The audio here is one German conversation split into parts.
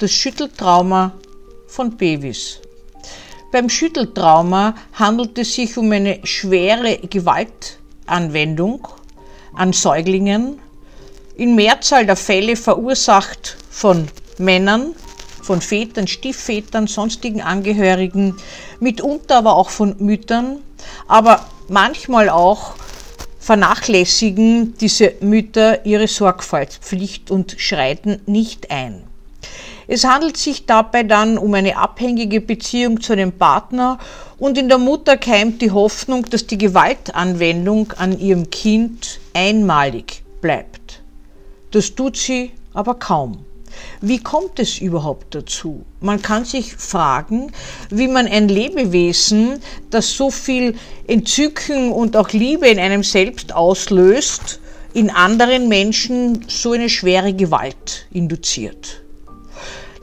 Das Schütteltrauma von Babys. Beim Schütteltrauma handelt es sich um eine schwere Gewaltanwendung an Säuglingen, in Mehrzahl der Fälle verursacht von Männern, von Vätern, Stiefvätern, sonstigen Angehörigen, mitunter aber auch von Müttern, aber manchmal auch vernachlässigen diese Mütter ihre Sorgfaltspflicht und schreiten nicht ein. Es handelt sich dabei dann um eine abhängige Beziehung zu einem Partner und in der Mutter keimt die Hoffnung, dass die Gewaltanwendung an ihrem Kind einmalig bleibt. Das tut sie aber kaum. Wie kommt es überhaupt dazu? Man kann sich fragen, wie man ein Lebewesen, das so viel Entzücken und auch Liebe in einem selbst auslöst, in anderen Menschen so eine schwere Gewalt induziert.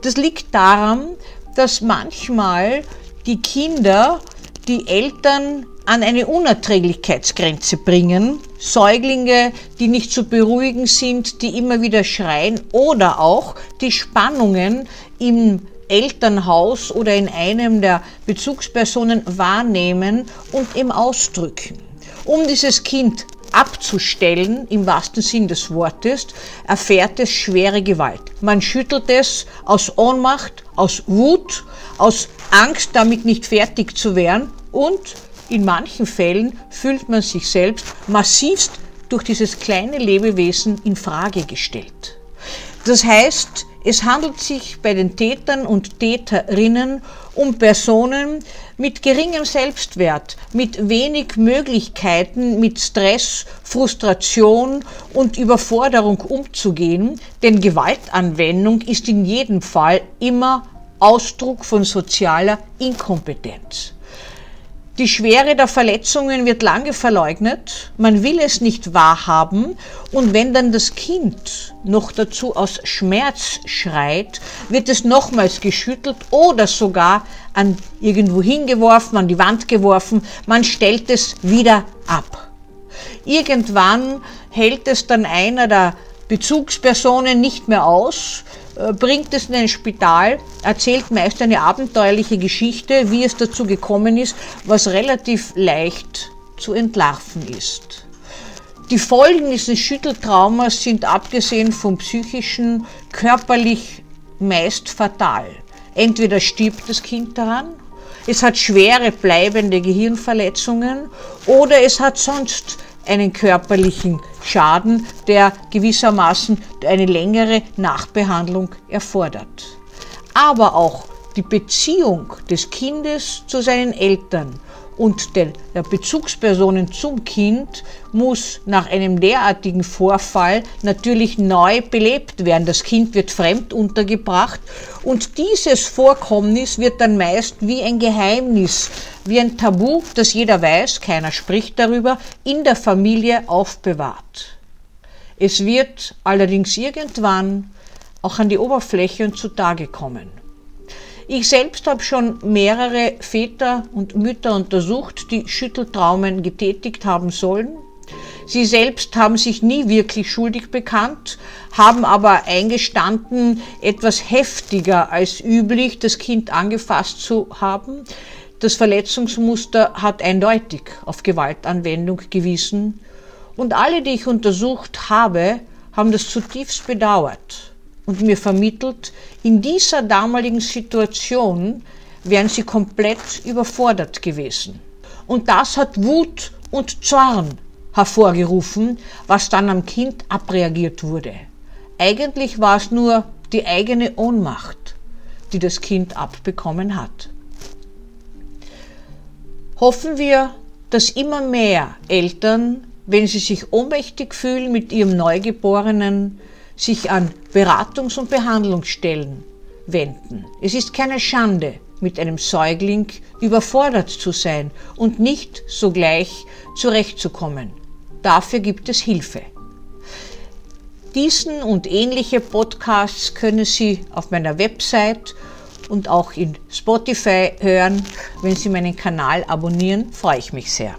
Das liegt daran, dass manchmal die Kinder die Eltern an eine Unerträglichkeitsgrenze bringen. Säuglinge, die nicht zu beruhigen sind, die immer wieder schreien oder auch die Spannungen im Elternhaus oder in einem der Bezugspersonen wahrnehmen und im ausdrücken. Um dieses Kind abzustellen, im wahrsten Sinn des Wortes, erfährt es schwere Gewalt. Man schüttelt es aus Ohnmacht, aus Wut, aus Angst, damit nicht fertig zu werden und in manchen Fällen fühlt man sich selbst massivst durch dieses kleine Lebewesen in Frage gestellt. Das heißt, es handelt sich bei den Tätern und Täterinnen um Personen mit geringem Selbstwert, mit wenig Möglichkeiten, mit Stress, Frustration und Überforderung umzugehen, denn Gewaltanwendung ist in jedem Fall immer Ausdruck von sozialer Inkompetenz. Die Schwere der Verletzungen wird lange verleugnet, man will es nicht wahrhaben. Und wenn dann das Kind noch dazu aus Schmerz schreit, wird es nochmals geschüttelt oder sogar an irgendwo hingeworfen, an die Wand geworfen, man stellt es wieder ab. Irgendwann hält es dann einer der Bezugspersonen nicht mehr aus, bringt es in ein Spital, erzählt meist eine abenteuerliche Geschichte, wie es dazu gekommen ist, was relativ leicht zu entlarven ist. Die Folgen dieses Schütteltraumas sind abgesehen vom psychischen körperlich meist fatal. Entweder stirbt das Kind daran, es hat schwere bleibende Gehirnverletzungen oder es hat sonst einen körperlichen Schaden, der gewissermaßen eine längere Nachbehandlung erfordert. Aber auch die Beziehung des Kindes zu seinen Eltern und der Bezugspersonen zum Kind muss nach einem derartigen Vorfall natürlich neu belebt werden. Das Kind wird fremd untergebracht und dieses Vorkommnis wird dann meist wie ein Geheimnis, wie ein Tabu, das jeder weiß, keiner spricht darüber, in der Familie aufbewahrt. Es wird allerdings irgendwann auch an die Oberfläche und zutage kommen. Ich selbst habe schon mehrere Väter und Mütter untersucht, die Schütteltraumen getätigt haben sollen. Sie selbst haben sich nie wirklich schuldig bekannt, haben aber eingestanden, etwas heftiger als üblich das Kind angefasst zu haben. Das Verletzungsmuster hat eindeutig auf Gewaltanwendung gewiesen. Und alle, die ich untersucht habe, haben das zutiefst bedauert und mir vermittelt, in dieser damaligen Situation wären sie komplett überfordert gewesen. Und das hat Wut und Zorn hervorgerufen, was dann am Kind abreagiert wurde. Eigentlich war es nur die eigene Ohnmacht, die das Kind abbekommen hat. Hoffen wir, dass immer mehr Eltern, wenn sie sich ohnmächtig fühlen mit ihrem Neugeborenen, sich an Beratungs- und Behandlungsstellen wenden. Es ist keine Schande, mit einem Säugling überfordert zu sein und nicht sogleich zurechtzukommen. Dafür gibt es Hilfe. Diesen und ähnliche Podcasts können Sie auf meiner Website und auch in Spotify hören. Wenn Sie meinen Kanal abonnieren, freue ich mich sehr.